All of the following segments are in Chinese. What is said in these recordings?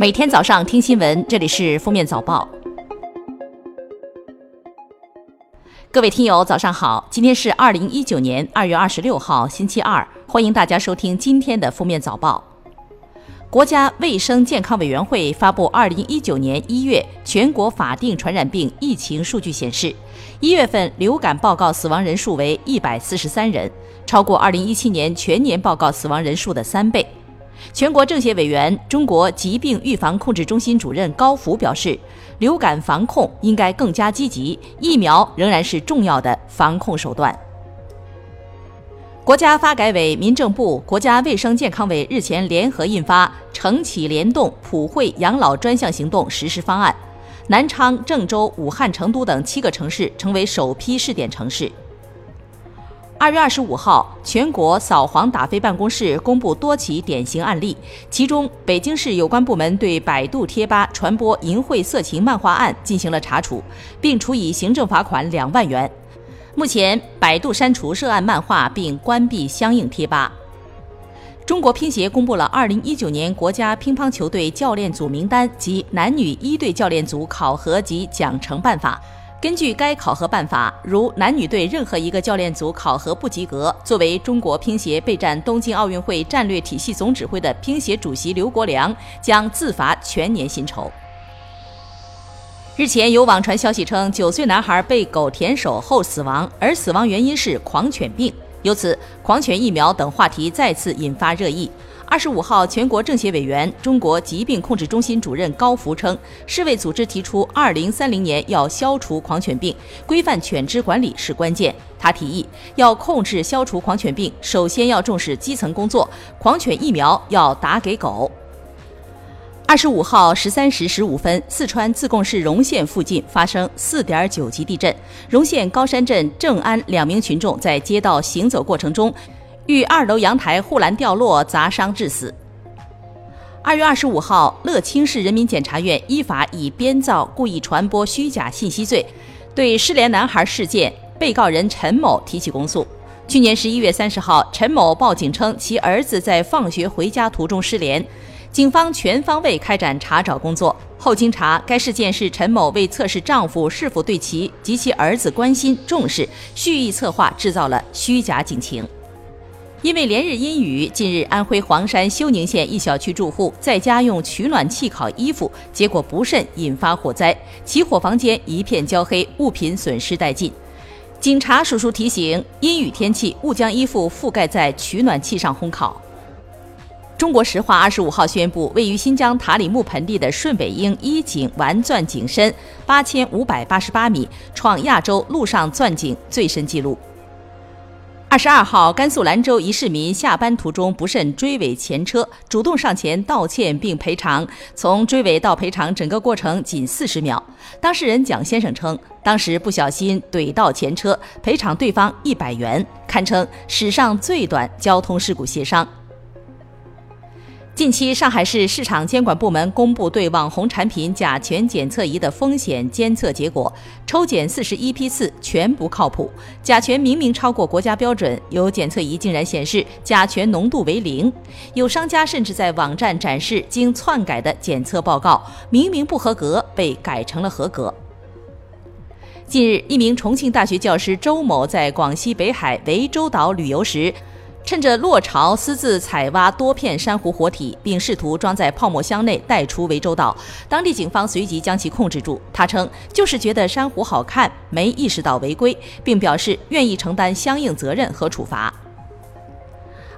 每天早上听新闻，这里是《封面早报》。各位听友，早上好！今天是二零一九年二月二十六号，星期二，欢迎大家收听今天的《封面早报》。国家卫生健康委员会发布二零一九年一月全国法定传染病疫情数据显示，一月份流感报告死亡人数为一百四十三人，超过二零一七年全年报告死亡人数的三倍。全国政协委员、中国疾病预防控制中心主任高福表示，流感防控应该更加积极，疫苗仍然是重要的防控手段。国家发改委、民政部、国家卫生健康委日前联合印发《承启联动普惠养老专项行动实施方案》，南昌、郑州、武汉、成都等七个城市成为首批试点城市。二月二十五号，全国扫黄打非办公室公布多起典型案例，其中北京市有关部门对百度贴吧传播淫秽色情漫画案进行了查处，并处以行政罚款两万元。目前，百度删除涉案漫画并关闭相应贴吧。中国乒协公布了二零一九年国家乒乓球队教练组名单及男女一队教练组考核及奖惩办法。根据该考核办法，如男女队任何一个教练组考核不及格，作为中国乒协备战东京奥运会战略体系总指挥的乒协主席刘国梁将自罚全年薪酬。日前有网传消息称，九岁男孩被狗舔手后死亡，而死亡原因是狂犬病，由此狂犬疫苗等话题再次引发热议。二十五号，全国政协委员、中国疾病控制中心主任高福称，世卫组织提出，二零三零年要消除狂犬病，规范犬只管理是关键。他提议，要控制消除狂犬病，首先要重视基层工作，狂犬疫苗要打给狗。二十五号十三时十五分，四川自贡市荣县附近发生四点九级地震，荣县高山镇正安两名群众在街道行走过程中。遇二楼阳台护栏掉落砸伤致死。二月二十五号，乐清市人民检察院依法以编造、故意传播虚假信息罪，对失联男孩事件被告人陈某提起公诉。去年十一月三十号，陈某报警称其儿子在放学回家途中失联，警方全方位开展查找工作。后经查，该事件是陈某为测试丈夫是否对其及其儿子关心重视，蓄意策划制造了虚假警情。因为连日阴雨，近日安徽黄山休宁县一小区住户在家用取暖器烤衣服，结果不慎引发火灾，起火房间一片焦黑，物品损失殆尽。警察叔叔提醒：阴雨天气勿将衣服覆盖在取暖器上烘烤。中国石化二十五号宣布，位于新疆塔里木盆地的顺北鹰一井完钻井深八千五百八十八米，创亚洲陆上钻井最深纪录。二十二号，甘肃兰州一市民下班途中不慎追尾前车，主动上前道歉并赔偿。从追尾到赔偿，整个过程仅四十秒。当事人蒋先生称，当时不小心怼到前车，赔偿对方一百元，堪称史上最短交通事故协商。近期，上海市市场监管部门公布对网红产品甲醛检测仪的风险监测结果，抽检四十一批次全不靠谱，甲醛明明超过国家标准，有检测仪竟然显示甲醛浓度为零，有商家甚至在网站展示经篡改的检测报告，明明不合格被改成了合格。近日，一名重庆大学教师周某在广西北海涠洲岛旅游时。趁着落潮，私自采挖多片珊瑚活体，并试图装在泡沫箱内带出涠洲岛。当地警方随即将其控制住。他称，就是觉得珊瑚好看，没意识到违规，并表示愿意承担相应责任和处罚。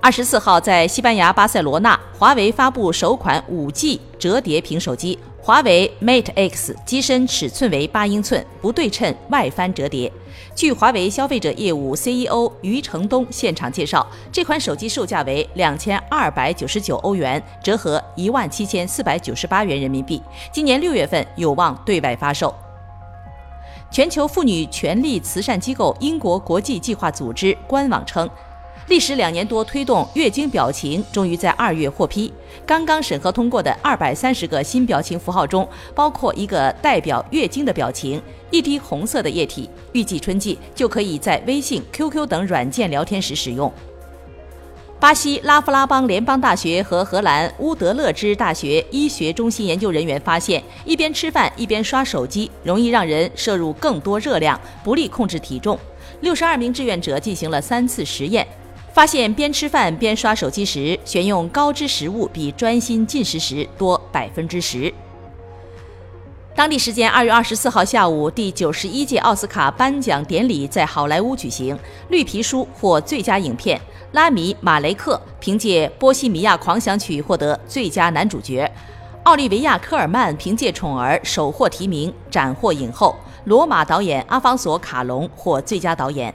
二十四号，在西班牙巴塞罗那，华为发布首款 5G 折叠屏手机。华为 Mate X 机身尺寸为八英寸，不对称外翻折叠。据华为消费者业务 CEO 余承东现场介绍，这款手机售价为两千二百九十九欧元，折合一万七千四百九十八元人民币。今年六月份有望对外发售。全球妇女权利慈善机构英国国际计划组织官网称。历时两年多推动月经表情，终于在二月获批。刚刚审核通过的二百三十个新表情符号中，包括一个代表月经的表情，一滴红色的液体。预计春季就可以在微信、QQ 等软件聊天时使用。巴西拉夫拉邦联邦大学和荷兰乌德勒支大学医学中心研究人员发现，一边吃饭一边刷手机，容易让人摄入更多热量，不利控制体重。六十二名志愿者进行了三次实验，发现边吃饭边刷手机时，选用高脂食物比专心进食时多百分之十。当地时间二月二十四号下午，第九十一届奥斯卡颁奖典礼在好莱坞举行。《绿皮书》获最佳影片，拉米马雷克凭借《波西米亚狂想曲》获得最佳男主角，奥利维亚科尔曼凭借《宠儿》首获提名，斩获影后。罗马导演阿方索卡隆获最佳导演。